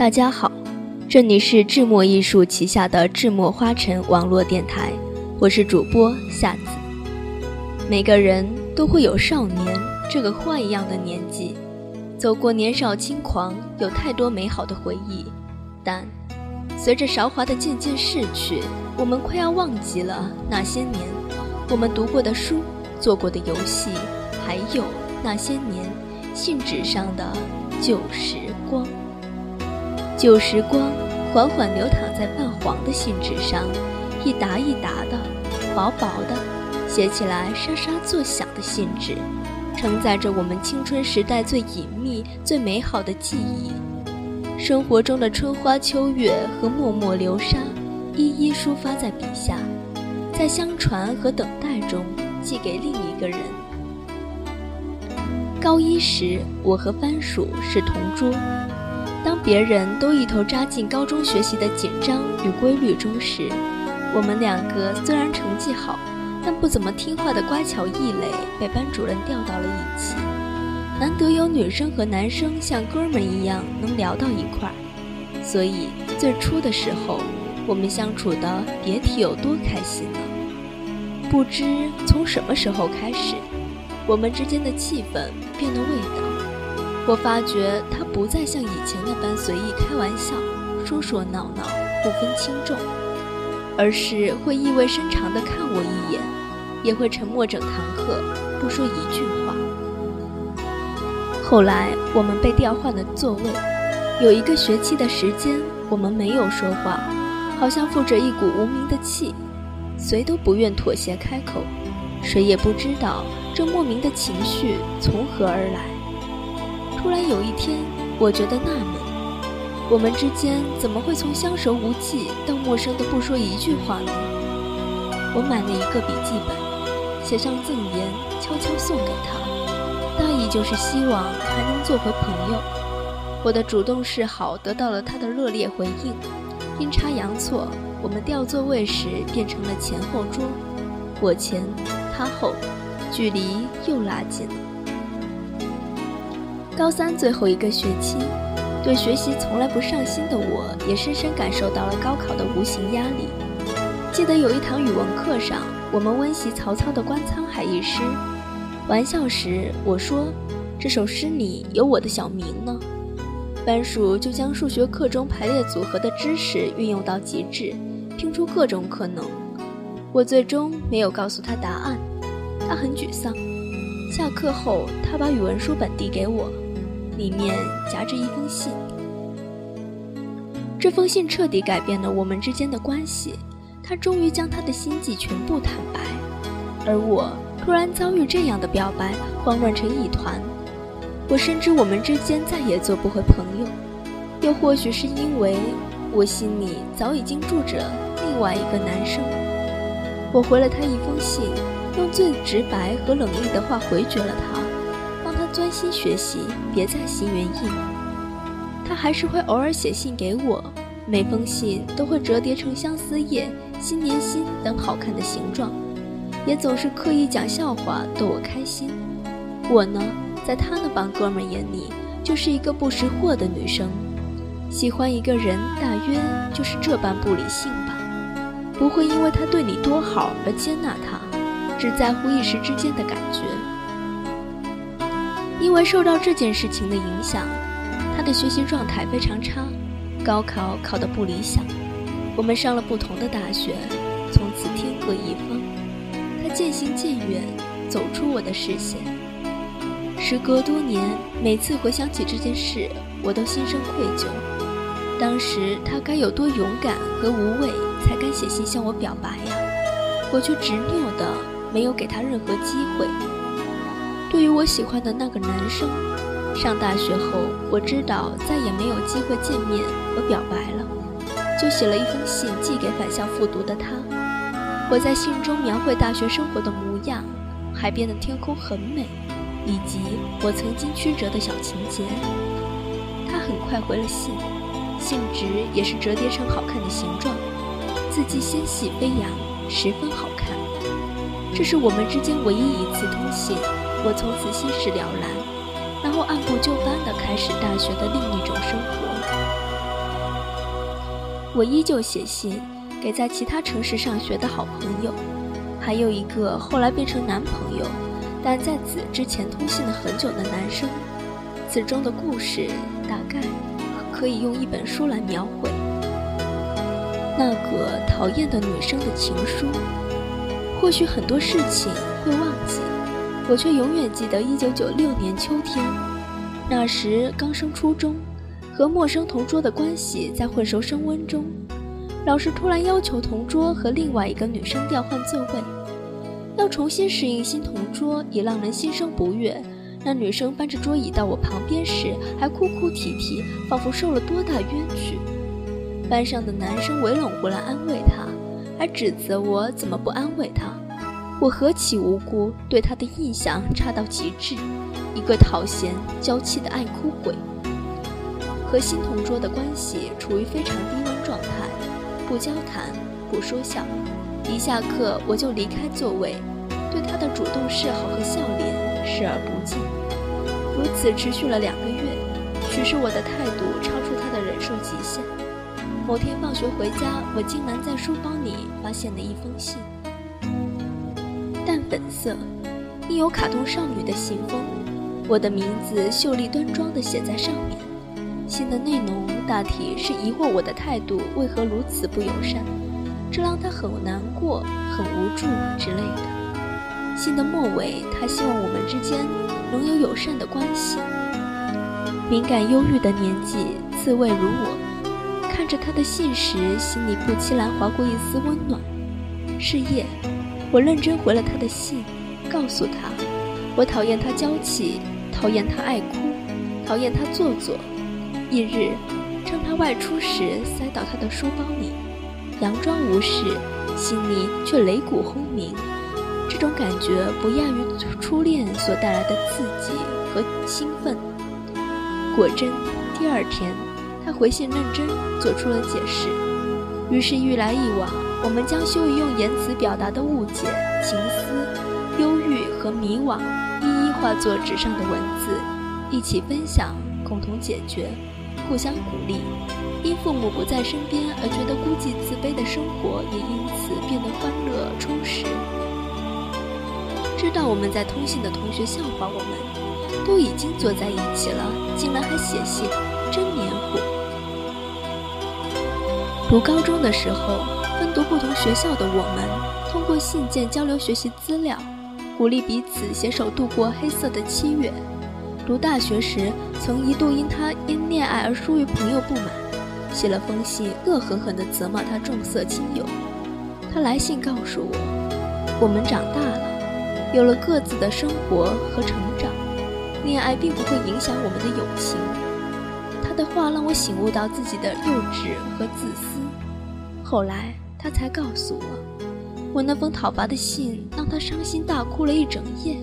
大家好，这里是智墨艺术旗下的智墨花城网络电台，我是主播夏子。每个人都会有少年这个花一样的年纪，走过年少轻狂，有太多美好的回忆。但随着韶华的渐渐逝去，我们快要忘记了那些年我们读过的书、做过的游戏，还有那些年信纸上的旧时光。旧时光缓缓流淌在泛黄的信纸上，一沓一沓的，薄薄的，写起来沙沙作响的信纸，承载着我们青春时代最隐秘、最美好的记忆。生活中的春花秋月和脉脉流沙，一一抒发在笔下，在相传和等待中寄给另一个人。高一时，我和番薯是同桌。别人都一头扎进高中学习的紧张与规律中时，我们两个虽然成绩好，但不怎么听话的乖巧异类被班主任调到了一起。难得有女生和男生像哥们一样能聊到一块儿，所以最初的时候，我们相处的别提有多开心了。不知从什么时候开始，我们之间的气氛变得味道。我发觉他不再像以前那般随意开玩笑、说说闹闹，不分轻重，而是会意味深长地看我一眼，也会沉默整堂课，不说一句话。后来我们被调换了座位，有一个学期的时间，我们没有说话，好像附着一股无名的气，谁都不愿妥协开口，谁也不知道这莫名的情绪从何而来。突然有一天，我觉得纳闷，我们之间怎么会从相熟无忌到陌生的不说一句话呢？我买了一个笔记本，写上赠言，悄悄送给他，大意就是希望还能做回朋友。我的主动示好得到了他的热烈回应，阴差阳错，我们调座位时变成了前后桌，我前，他后，距离又拉近了。高三最后一个学期，对学习从来不上心的我，也深深感受到了高考的无形压力。记得有一堂语文课上，我们温习曹操的《观沧海》一诗，玩笑时我说：“这首诗里有我的小名呢。”番薯就将数学课中排列组合的知识运用到极致，拼出各种可能。我最终没有告诉他答案，他很沮丧。下课后，他把语文书本递给我。里面夹着一封信，这封信彻底改变了我们之间的关系。他终于将他的心迹全部坦白，而我突然遭遇这样的表白，慌乱成一团。我深知我们之间再也做不回朋友，又或许是因为我心里早已经住着另外一个男生。我回了他一封信，用最直白和冷硬的话回绝了他。专心学习，别再心猿意马。他还是会偶尔写信给我，每封信都会折叠成相思叶、新年心等好看的形状，也总是刻意讲笑话逗我开心。我呢，在他那帮哥们眼里，就是一个不识货的女生。喜欢一个人，大约就是这般不理性吧。不会因为他对你多好而接纳他，只在乎一时之间的感觉。因为受到这件事情的影响，他的学习状态非常差，高考考得不理想。我们上了不同的大学，从此天各一方。他渐行渐远，走出我的视线。时隔多年，每次回想起这件事，我都心生愧疚。当时他该有多勇敢和无畏，才敢写信向我表白呀？我却执拗的没有给他任何机会。对于我喜欢的那个男生，上大学后我知道再也没有机会见面和表白了，就写了一封信寄给返校复读的他。我在信中描绘大学生活的模样，海边的天空很美，以及我曾经曲折的小情节。他很快回了信，信纸也是折叠成好看的形状，字迹纤细飞扬，十分好看。这是我们之间唯一一次通信。我从此心事了然，然后按部就班地开始大学的另一种生活。我依旧写信给在其他城市上学的好朋友，还有一个后来变成男朋友，但在此之前通信了很久的男生。此中的故事大概可以用一本书来描绘。那个讨厌的女生的情书，或许很多事情会忘记，我却永远记得1996年秋天，那时刚升初中。和陌生同桌的关系在混熟升温中，老师突然要求同桌和另外一个女生调换座位，要重新适应新同桌也让人心生不悦。那女生搬着桌椅到我旁边时，还哭哭啼啼，仿佛受了多大冤屈。班上的男生围拢过来安慰她，还指责我怎么不安慰她。我何其无辜，对他的印象差到极致，一个讨嫌娇气的爱哭鬼。和新同桌的关系处于非常低温状态，不交谈，不说笑。一下课我就离开座位，对他的主动示好和笑脸视而不见。如此持续了两个月，许是我的态度超出他的忍受极限。某天放学回家，我竟然在书包里发现了一封信，本色，印有卡通少女的信封，我的名字秀丽端庄地写在上面。信的内容大体是疑惑我的态度为何如此不友善，这让他很难过、很无助之类的。信的末尾，他希望我们之间能有友善的关系。敏感忧郁的年纪，刺猬如我，看着他的信时，心里不期然划过一丝温暖。是夜，我认真回了他的信，告诉他，我讨厌他娇气，讨厌他爱哭，讨厌他做作。一日，趁他外出时，塞到他的书包里，佯装无事，心里却擂鼓轰鸣。这种感觉不亚于初恋所带来的刺激和兴奋。果真，第二天，他回信认真，做出了解释。于是，一来一往，我们将羞于用言辞表达的误解、情思、忧郁和迷惘，一一化作纸上的文字，一起分享，共同解决。互相鼓励，因父母不在身边而觉得孤寂自卑的生活也因此变得欢乐充实。知道我们在通信的同学笑话我们，都已经坐在一起了，竟然还写信，真黏糊。读高中的时候，读不同学校的我们，通过信件交流学习资料，鼓励彼此携手度过黑色的七月。读大学时，曾一度因他因恋爱而疏于朋友不满，写了封信，恶狠狠地责骂他重色轻友。他来信告诉我，我们长大了，有了各自的生活和成长，恋爱并不会影响我们的友情。他的话让我醒悟到自己的幼稚和自私。后来他才告诉我，我那封讨伐的信让他伤心大哭了一整夜。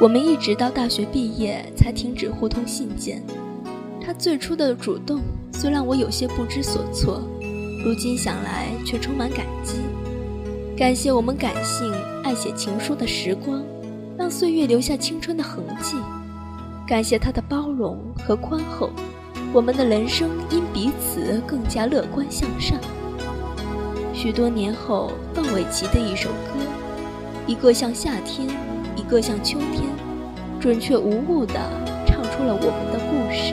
我们一直到大学毕业才停止互通信件。他最初的主动虽让我有些不知所措，如今想来却充满感激。感谢我们感性爱写情书的时光，让岁月留下青春的痕迹。感谢他的包容和宽厚，我们的人生因彼此更加乐观向上。许多年后，范玮琪的一首歌，一个像夏天。一个像秋天，准确无误地唱出了我们的故事。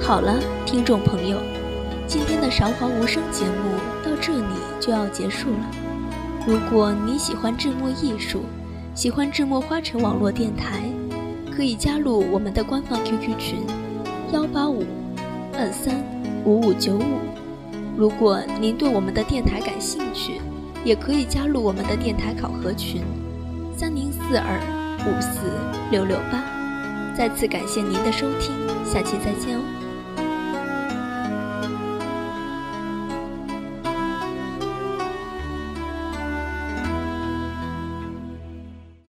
好了，听众朋友，今天的韶华无声节目到这里就要结束了。如果你喜欢智墨艺术，喜欢智墨花城网络电台，可以加入我们的官方 QQ 群：幺八五二三五五九五。如果您对我们的电台感兴趣，也可以加入我们的电台考核群。三零四二五四六六八，再次感谢您的收听，下期再见哦。